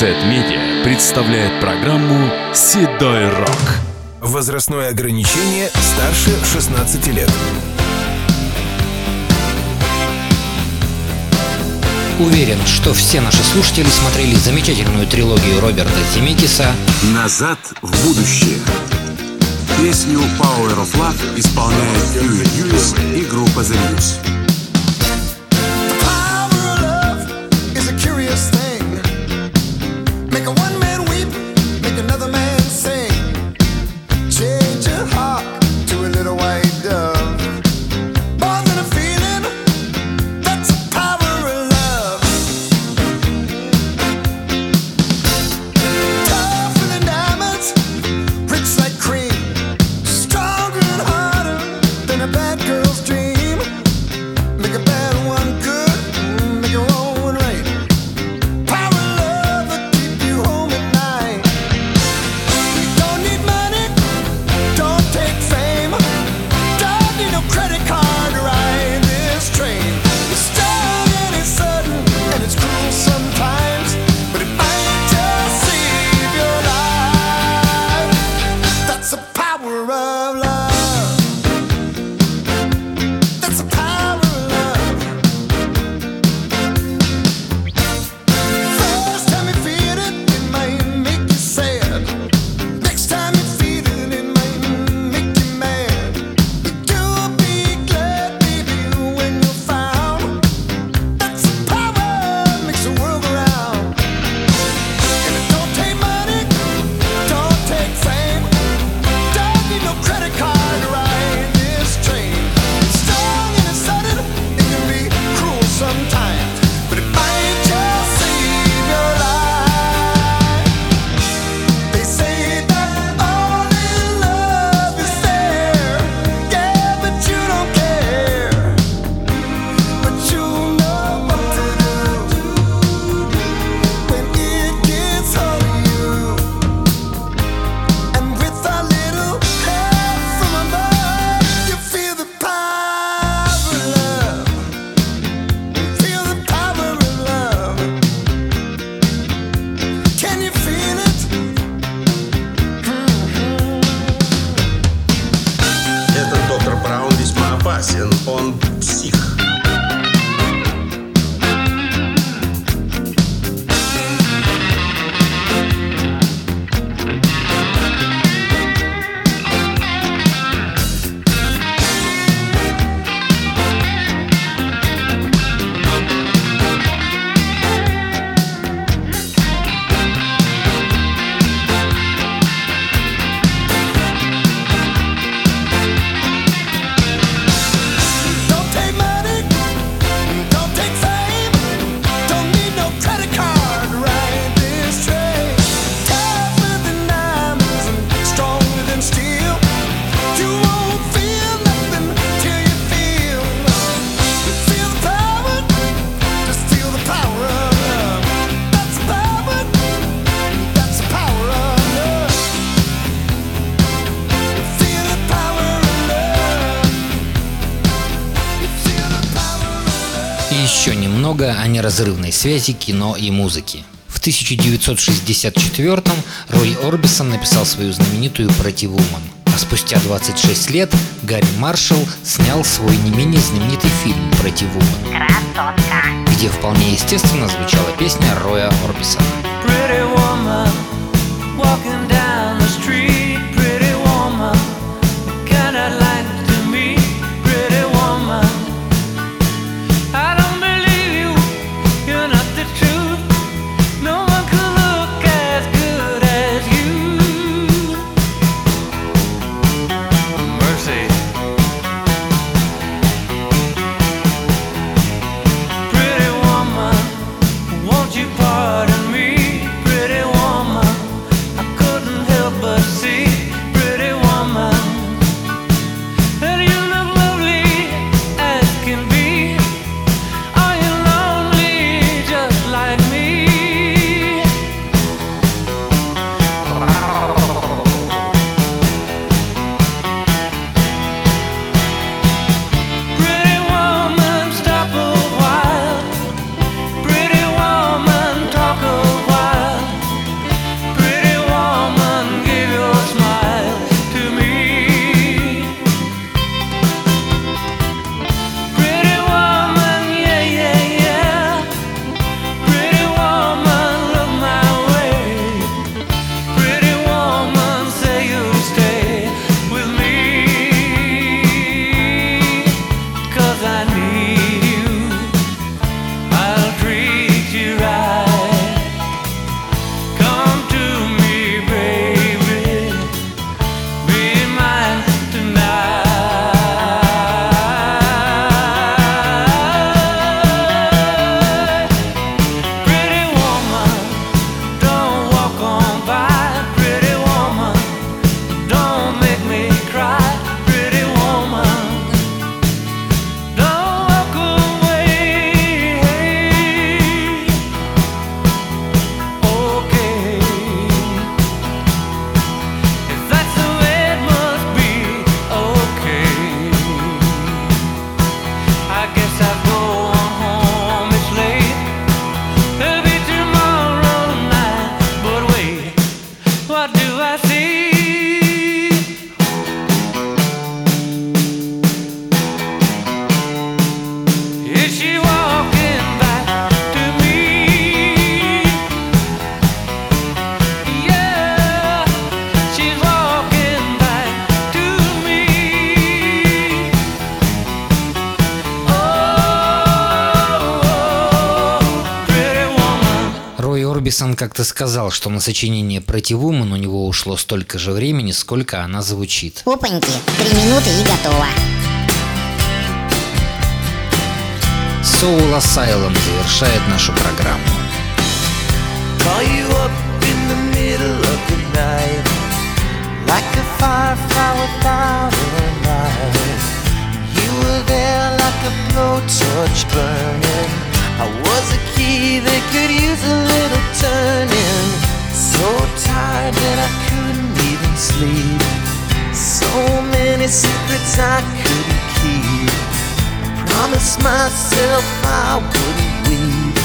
Z-Media представляет программу «Седой рок». Возрастное ограничение старше 16 лет. Уверен, что все наши слушатели смотрели замечательную трилогию Роберта Земекиса «Назад в будущее». Песню «Power of Love» исполняет Юрий Юрис и группа «The News». street. много о неразрывной связи кино и музыки. В 1964 Рой Орбисон написал свою знаменитую «Противуман». А спустя 26 лет Гарри Маршалл снял свой не менее знаменитый фильм «Противуман», Красотка. где вполне естественно звучала песня Роя Орбисона. Орбисон как-то сказал, что на сочинение Pretty Woman у него ушло столько же времени, сколько она звучит. Опаньки, три минуты и готово. Soul Asylum завершает нашу программу. Call you up in the middle of the night Like a firefly without a light You were there like a blowtorch burning I was a key that could use a little turning So tired that I couldn't even sleep So many secrets I couldn't keep I promised myself I wouldn't weep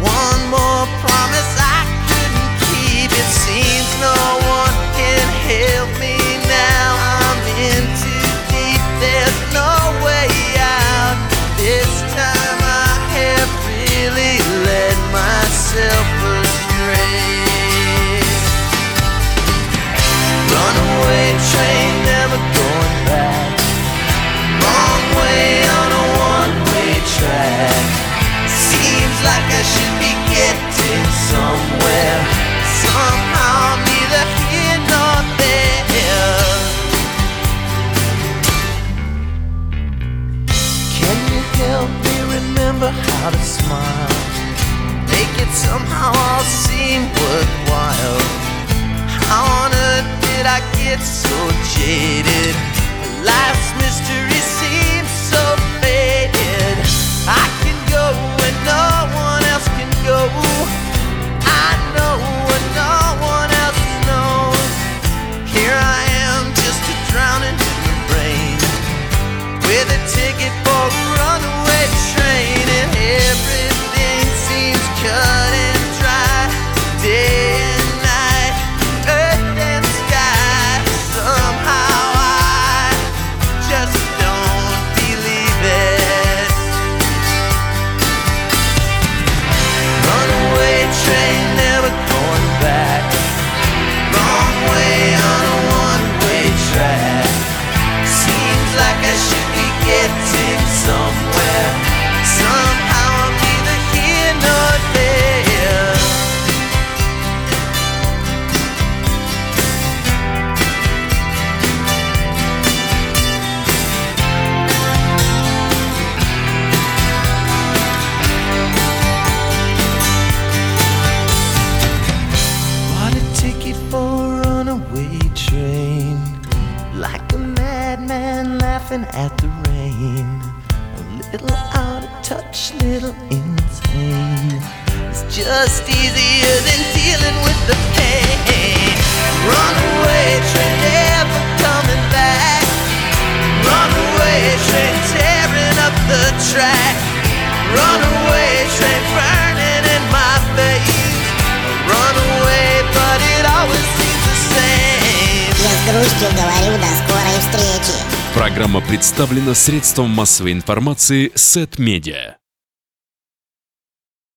one more promise I couldn't keep. It seems no one can help me now. I'm in get so jaded? Life's mystery seems laughing at the rain. A little out of touch, little insane. It's just easier than dealing with the pain. Runaway train never coming back. Runaway train tearing up the track. Runaway train burning in my face. Runaway, but it always seems the same. Я с грустью говорю до скорой встречи. Программа представлена средством массовой информации Сет Медиа.